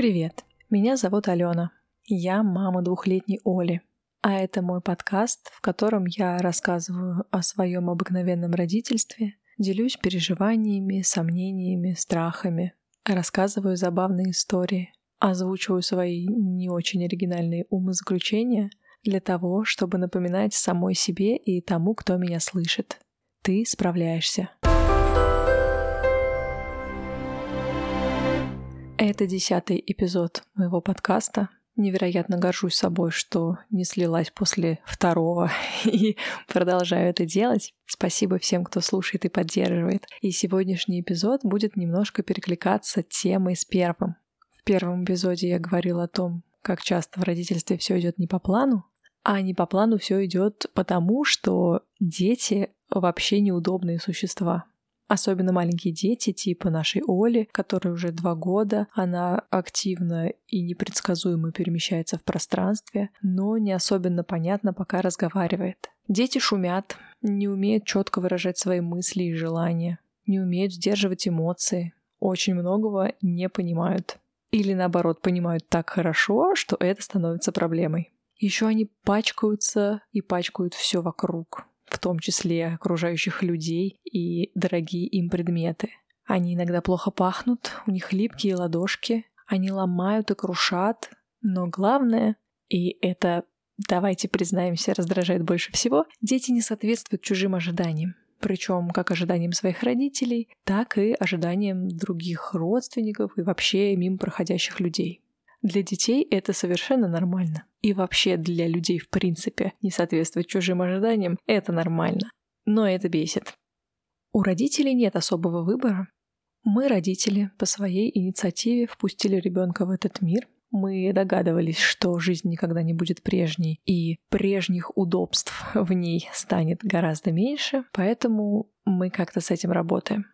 Привет, меня зовут Алена. Я мама двухлетней Оли. А это мой подкаст, в котором я рассказываю о своем обыкновенном родительстве, делюсь переживаниями, сомнениями, страхами, рассказываю забавные истории, озвучиваю свои не очень оригинальные умозаключения для того, чтобы напоминать самой себе и тому, кто меня слышит. Ты справляешься. Это десятый эпизод моего подкаста. Невероятно горжусь собой, что не слилась после второго и продолжаю это делать. Спасибо всем, кто слушает и поддерживает. И сегодняшний эпизод будет немножко перекликаться темой с первым. В первом эпизоде я говорила о том, как часто в родительстве все идет не по плану, а не по плану все идет потому, что дети вообще неудобные существа. Особенно маленькие дети, типа нашей Оли, которой уже два года. Она активно и непредсказуемо перемещается в пространстве, но не особенно понятно, пока разговаривает. Дети шумят, не умеют четко выражать свои мысли и желания, не умеют сдерживать эмоции, очень многого не понимают. Или наоборот, понимают так хорошо, что это становится проблемой. Еще они пачкаются и пачкают все вокруг том числе окружающих людей и дорогие им предметы. Они иногда плохо пахнут, у них липкие ладошки, они ломают и крушат, но главное, и это, давайте признаемся, раздражает больше всего, дети не соответствуют чужим ожиданиям. Причем как ожиданиям своих родителей, так и ожиданиям других родственников и вообще мимо проходящих людей. Для детей это совершенно нормально. И вообще для людей в принципе не соответствовать чужим ожиданиям – это нормально. Но это бесит. У родителей нет особого выбора. Мы, родители, по своей инициативе впустили ребенка в этот мир. Мы догадывались, что жизнь никогда не будет прежней, и прежних удобств в ней станет гораздо меньше, поэтому мы как-то с этим работаем.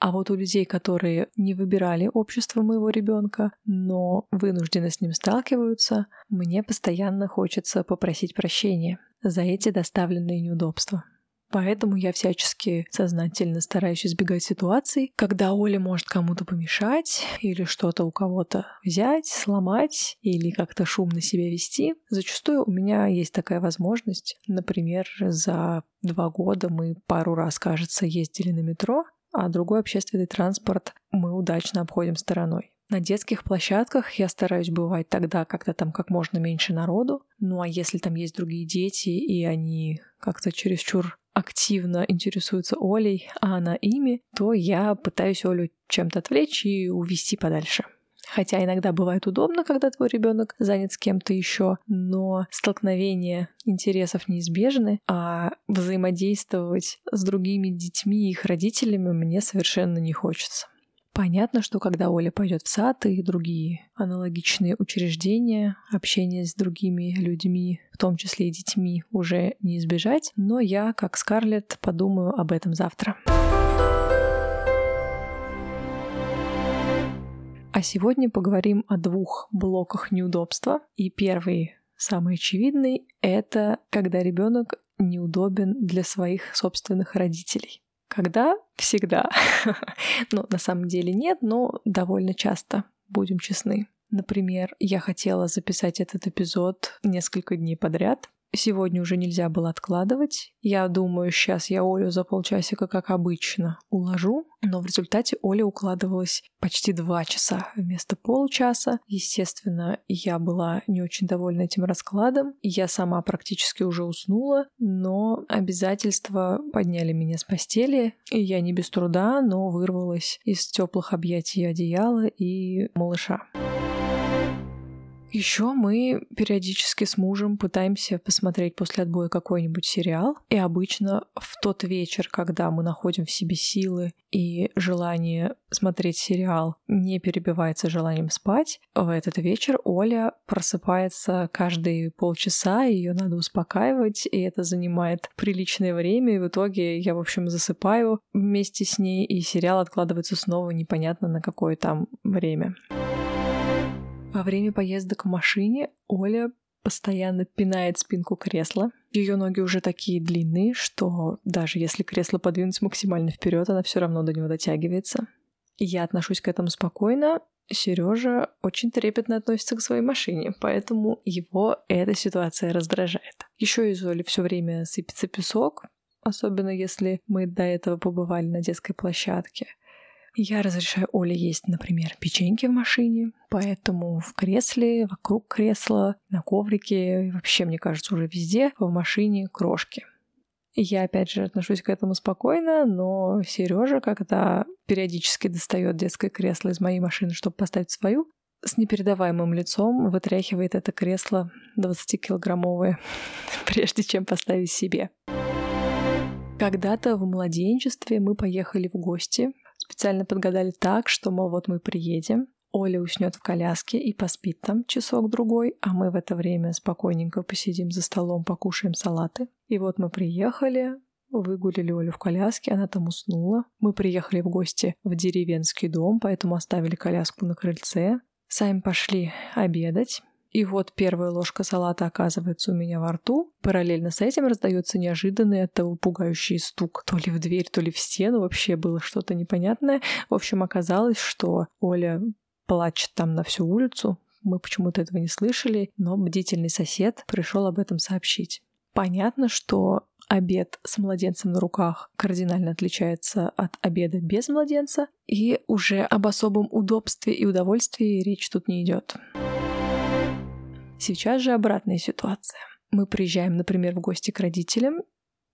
А вот у людей, которые не выбирали общество моего ребенка, но вынуждены с ним сталкиваются, мне постоянно хочется попросить прощения за эти доставленные неудобства. Поэтому я всячески сознательно стараюсь избегать ситуаций, когда Оля может кому-то помешать или что-то у кого-то взять, сломать или как-то шумно себя вести. Зачастую у меня есть такая возможность. Например, за два года мы пару раз, кажется, ездили на метро, а другой общественный транспорт мы удачно обходим стороной. На детских площадках я стараюсь бывать тогда, когда там как можно меньше народу. Ну а если там есть другие дети, и они как-то чересчур активно интересуются Олей, а она ими, то я пытаюсь Олю чем-то отвлечь и увести подальше. Хотя иногда бывает удобно, когда твой ребенок занят с кем-то еще, но столкновения интересов неизбежны, а взаимодействовать с другими детьми и их родителями мне совершенно не хочется. Понятно, что когда Оля пойдет в сад и другие аналогичные учреждения, общение с другими людьми, в том числе и детьми, уже не избежать, но я, как Скарлетт, подумаю об этом завтра. А сегодня поговорим о двух блоках неудобства. И первый, самый очевидный, это когда ребенок неудобен для своих собственных родителей. Когда? Всегда. ну, на самом деле нет, но довольно часто, будем честны. Например, я хотела записать этот эпизод несколько дней подряд, Сегодня уже нельзя было откладывать. Я думаю, сейчас я Олю за полчасика, как обычно, уложу. Но в результате Оля укладывалась почти два часа вместо получаса. Естественно, я была не очень довольна этим раскладом. Я сама практически уже уснула, но обязательства подняли меня с постели. И я не без труда, но вырвалась из теплых объятий одеяла и малыша. Еще мы периодически с мужем пытаемся посмотреть после отбоя какой-нибудь сериал. И обычно в тот вечер, когда мы находим в себе силы и желание смотреть сериал не перебивается желанием спать, в этот вечер Оля просыпается каждые полчаса, ее надо успокаивать, и это занимает приличное время, и в итоге я, в общем, засыпаю вместе с ней, и сериал откладывается снова непонятно на какое там время. Во время поездок в машине Оля постоянно пинает спинку кресла. Ее ноги уже такие длинные, что даже если кресло подвинуть максимально вперед, она все равно до него дотягивается. Я отношусь к этому спокойно. Сережа очень трепетно относится к своей машине, поэтому его эта ситуация раздражает. Еще из Оли все время сыпется песок, особенно если мы до этого побывали на детской площадке. Я разрешаю Оле есть, например, печеньки в машине, поэтому в кресле, вокруг кресла, на коврике, и вообще, мне кажется, уже везде в машине крошки. Я, опять же, отношусь к этому спокойно, но Сережа, когда периодически достает детское кресло из моей машины, чтобы поставить свою, с непередаваемым лицом вытряхивает это кресло 20-килограммовое, прежде чем поставить себе. Когда-то в младенчестве мы поехали в гости, специально подгадали так, что, мол, вот мы приедем, Оля уснет в коляске и поспит там часок-другой, а мы в это время спокойненько посидим за столом, покушаем салаты. И вот мы приехали, выгулили Олю в коляске, она там уснула. Мы приехали в гости в деревенский дом, поэтому оставили коляску на крыльце. Сами пошли обедать. И вот первая ложка салата оказывается у меня во рту. Параллельно с этим раздается неожиданный от того пугающий стук. То ли в дверь, то ли в стену. Вообще было что-то непонятное. В общем, оказалось, что Оля плачет там на всю улицу. Мы почему-то этого не слышали, но бдительный сосед пришел об этом сообщить. Понятно, что обед с младенцем на руках кардинально отличается от обеда без младенца, и уже об особом удобстве и удовольствии речь тут не идет. Сейчас же обратная ситуация. Мы приезжаем, например, в гости к родителям.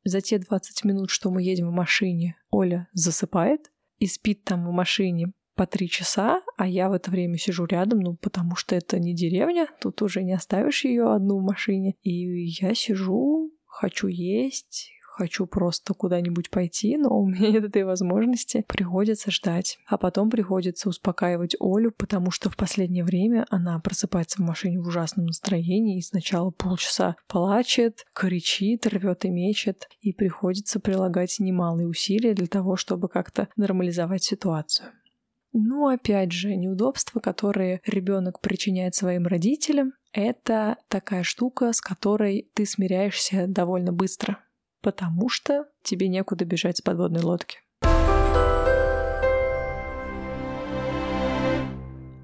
За те 20 минут, что мы едем в машине, Оля засыпает и спит там в машине по три часа, а я в это время сижу рядом, ну, потому что это не деревня, тут уже не оставишь ее одну в машине. И я сижу, хочу есть, хочу просто куда-нибудь пойти, но у меня нет этой возможности. Приходится ждать. А потом приходится успокаивать Олю, потому что в последнее время она просыпается в машине в ужасном настроении и сначала полчаса плачет, кричит, рвет и мечет, и приходится прилагать немалые усилия для того, чтобы как-то нормализовать ситуацию. Ну, опять же, неудобства, которые ребенок причиняет своим родителям, это такая штука, с которой ты смиряешься довольно быстро потому что тебе некуда бежать с подводной лодки.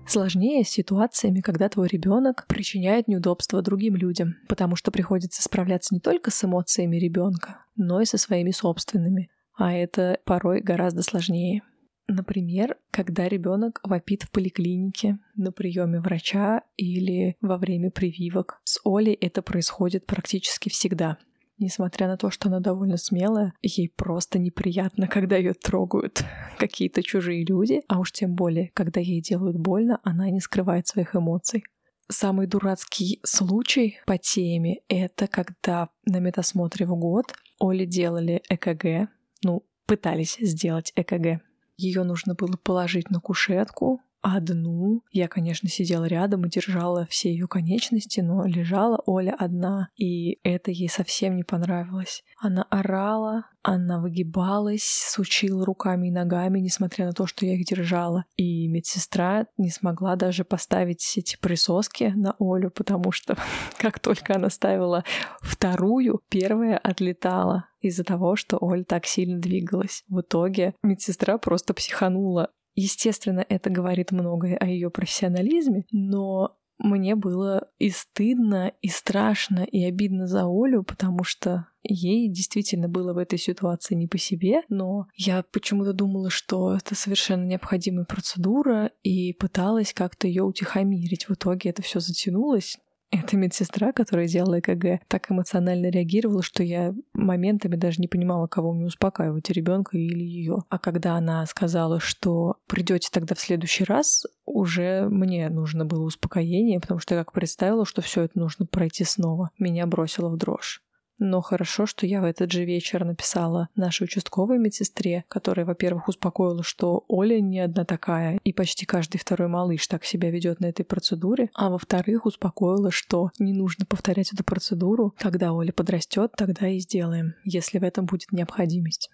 Сложнее с ситуациями, когда твой ребенок причиняет неудобства другим людям, потому что приходится справляться не только с эмоциями ребенка, но и со своими собственными. А это порой гораздо сложнее. Например, когда ребенок вопит в поликлинике, на приеме врача или во время прививок. С Олей это происходит практически всегда. Несмотря на то, что она довольно смелая, ей просто неприятно, когда ее трогают какие-то чужие люди, а уж тем более, когда ей делают больно, она не скрывает своих эмоций. Самый дурацкий случай по теме — это когда на медосмотре в год Оле делали ЭКГ, ну, пытались сделать ЭКГ. Ее нужно было положить на кушетку, одну. Я, конечно, сидела рядом и держала все ее конечности, но лежала Оля одна, и это ей совсем не понравилось. Она орала, она выгибалась, сучила руками и ногами, несмотря на то, что я их держала. И медсестра не смогла даже поставить эти присоски на Олю, потому что как только она ставила вторую, первая отлетала из-за того, что Оля так сильно двигалась. В итоге медсестра просто психанула. Естественно, это говорит многое о ее профессионализме, но мне было и стыдно, и страшно, и обидно за Олю, потому что ей действительно было в этой ситуации не по себе, но я почему-то думала, что это совершенно необходимая процедура, и пыталась как-то ее утихомирить. В итоге это все затянулось. Эта медсестра, которая делала ЭКГ, так эмоционально реагировала, что я моментами даже не понимала, кого мне успокаивать, ребенка или ее. А когда она сказала, что придете тогда в следующий раз, уже мне нужно было успокоение, потому что я как представила, что все это нужно пройти снова, меня бросило в дрожь. Но хорошо, что я в этот же вечер написала нашей участковой медсестре, которая, во-первых, успокоила, что Оля не одна такая, и почти каждый второй малыш так себя ведет на этой процедуре, а во-вторых, успокоила, что не нужно повторять эту процедуру. Когда Оля подрастет, тогда и сделаем, если в этом будет необходимость.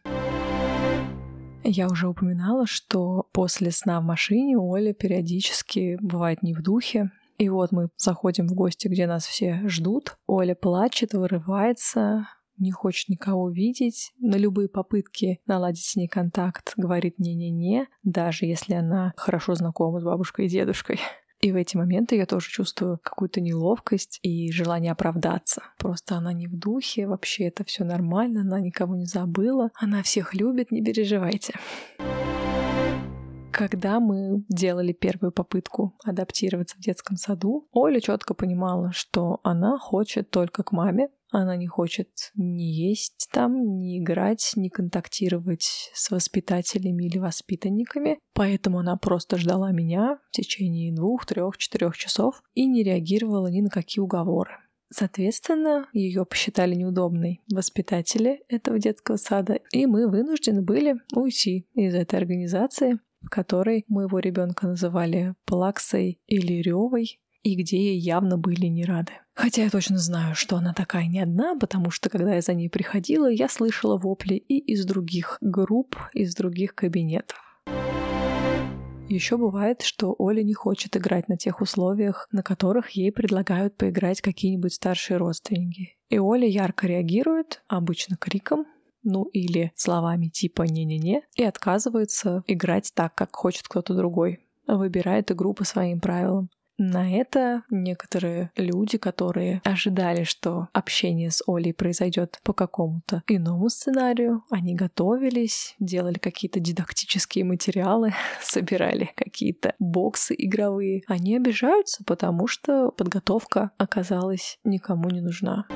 Я уже упоминала, что после сна в машине Оля периодически бывает не в духе, и вот мы заходим в гости, где нас все ждут. Оля плачет, вырывается, не хочет никого видеть, на любые попытки наладить с ней контакт говорит «не-не-не», даже если она хорошо знакома с бабушкой и дедушкой. И в эти моменты я тоже чувствую какую-то неловкость и желание оправдаться. Просто она не в духе, вообще это все нормально, она никого не забыла, она всех любит, не переживайте. Когда мы делали первую попытку адаптироваться в детском саду, Оля четко понимала, что она хочет только к маме, она не хочет ни есть там, ни играть, ни контактировать с воспитателями или воспитанниками. Поэтому она просто ждала меня в течение двух, трех, четырех часов и не реагировала ни на какие уговоры. Соответственно, ее посчитали неудобной воспитатели этого детского сада, и мы вынуждены были уйти из этой организации, в которой моего ребенка называли Плаксой или Ревой, и где ей явно были не рады. Хотя я точно знаю, что она такая не одна, потому что когда я за ней приходила, я слышала вопли и из других групп, из других кабинетов. Еще бывает, что Оля не хочет играть на тех условиях, на которых ей предлагают поиграть какие-нибудь старшие родственники. И Оля ярко реагирует, обычно криком, ну или словами типа «не-не-не», и отказывается играть так, как хочет кто-то другой. Выбирает игру по своим правилам. На это некоторые люди, которые ожидали, что общение с Олей произойдет по какому-то иному сценарию, они готовились, делали какие-то дидактические материалы, собирали какие-то боксы игровые. Они обижаются, потому что подготовка оказалась никому не нужна.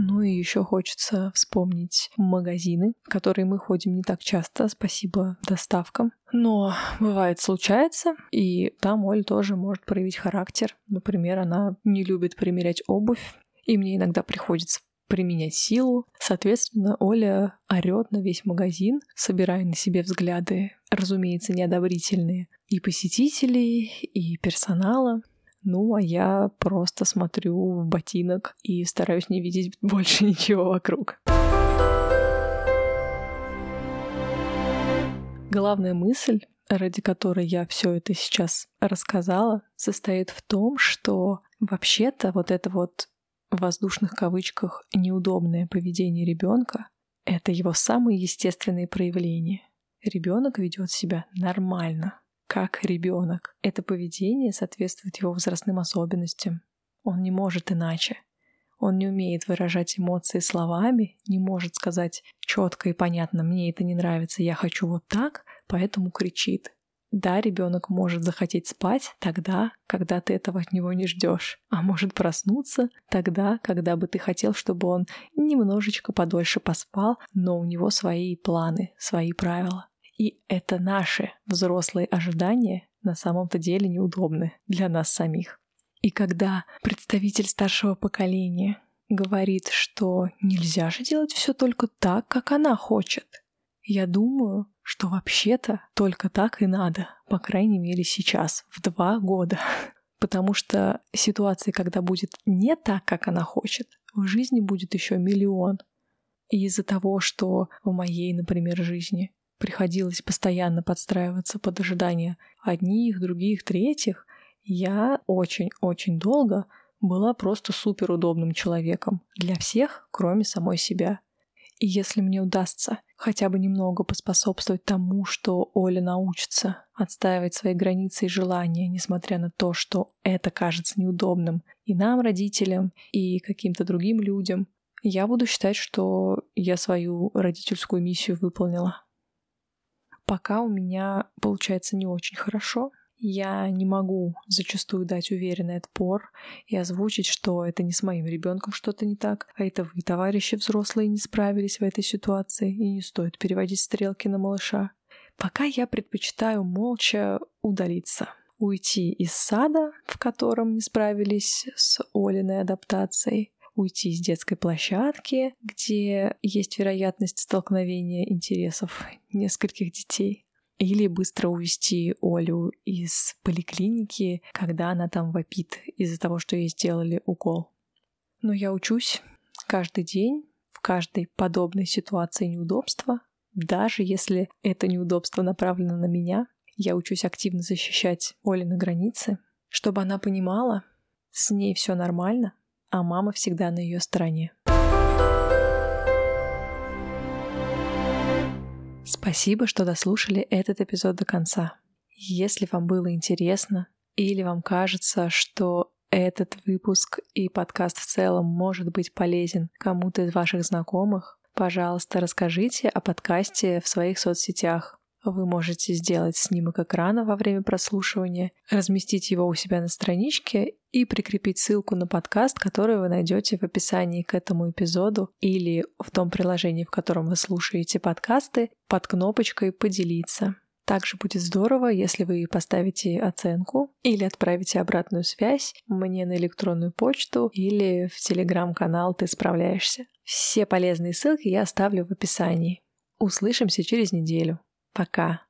Ну и еще хочется вспомнить магазины, в которые мы ходим не так часто, спасибо доставкам. Но бывает случается, и там Оль тоже может проявить характер. Например, она не любит примерять обувь, и мне иногда приходится применять силу. Соответственно, Оля орет на весь магазин, собирая на себе взгляды, разумеется, неодобрительные и посетителей, и персонала. Ну, а я просто смотрю в ботинок и стараюсь не видеть больше ничего вокруг. Главная мысль, ради которой я все это сейчас рассказала, состоит в том, что вообще-то вот это вот в воздушных кавычках неудобное поведение ребенка — это его самые естественные проявления. Ребенок ведет себя нормально, как ребенок. Это поведение соответствует его возрастным особенностям. Он не может иначе. Он не умеет выражать эмоции словами, не может сказать четко и понятно, мне это не нравится, я хочу вот так, поэтому кричит. Да, ребенок может захотеть спать тогда, когда ты этого от него не ждешь, а может проснуться тогда, когда бы ты хотел, чтобы он немножечко подольше поспал, но у него свои планы, свои правила. И это наши взрослые ожидания на самом-то деле неудобны для нас самих. И когда представитель старшего поколения говорит, что нельзя же делать все только так, как она хочет, я думаю, что вообще-то только так и надо, по крайней мере сейчас, в два года. Потому что ситуации, когда будет не так, как она хочет, в жизни будет еще миллион. И из-за того, что в моей, например, жизни приходилось постоянно подстраиваться под ожидания одних, других, третьих, я очень-очень долго была просто суперудобным человеком для всех, кроме самой себя. И если мне удастся хотя бы немного поспособствовать тому, что Оля научится отстаивать свои границы и желания, несмотря на то, что это кажется неудобным и нам, родителям, и каким-то другим людям, я буду считать, что я свою родительскую миссию выполнила. Пока у меня получается не очень хорошо. Я не могу зачастую дать уверенный отпор и озвучить, что это не с моим ребенком что-то не так, а это вы, товарищи взрослые, не справились в этой ситуации, и не стоит переводить стрелки на малыша. Пока я предпочитаю молча удалиться, уйти из сада, в котором не справились с Олиной адаптацией, уйти с детской площадки, где есть вероятность столкновения интересов нескольких детей, или быстро увезти Олю из поликлиники, когда она там вопит из-за того, что ей сделали укол. Но я учусь каждый день в каждой подобной ситуации неудобства, даже если это неудобство направлено на меня, я учусь активно защищать Олины границы, чтобы она понимала, с ней все нормально, а мама всегда на ее стороне. Спасибо, что дослушали этот эпизод до конца. Если вам было интересно или вам кажется, что этот выпуск и подкаст в целом может быть полезен кому-то из ваших знакомых, пожалуйста, расскажите о подкасте в своих соцсетях. Вы можете сделать снимок экрана во время прослушивания, разместить его у себя на страничке и прикрепить ссылку на подкаст, который вы найдете в описании к этому эпизоду или в том приложении, в котором вы слушаете подкасты, под кнопочкой «Поделиться». Также будет здорово, если вы поставите оценку или отправите обратную связь мне на электронную почту или в телеграм-канал «Ты справляешься». Все полезные ссылки я оставлю в описании. Услышимся через неделю. Пока.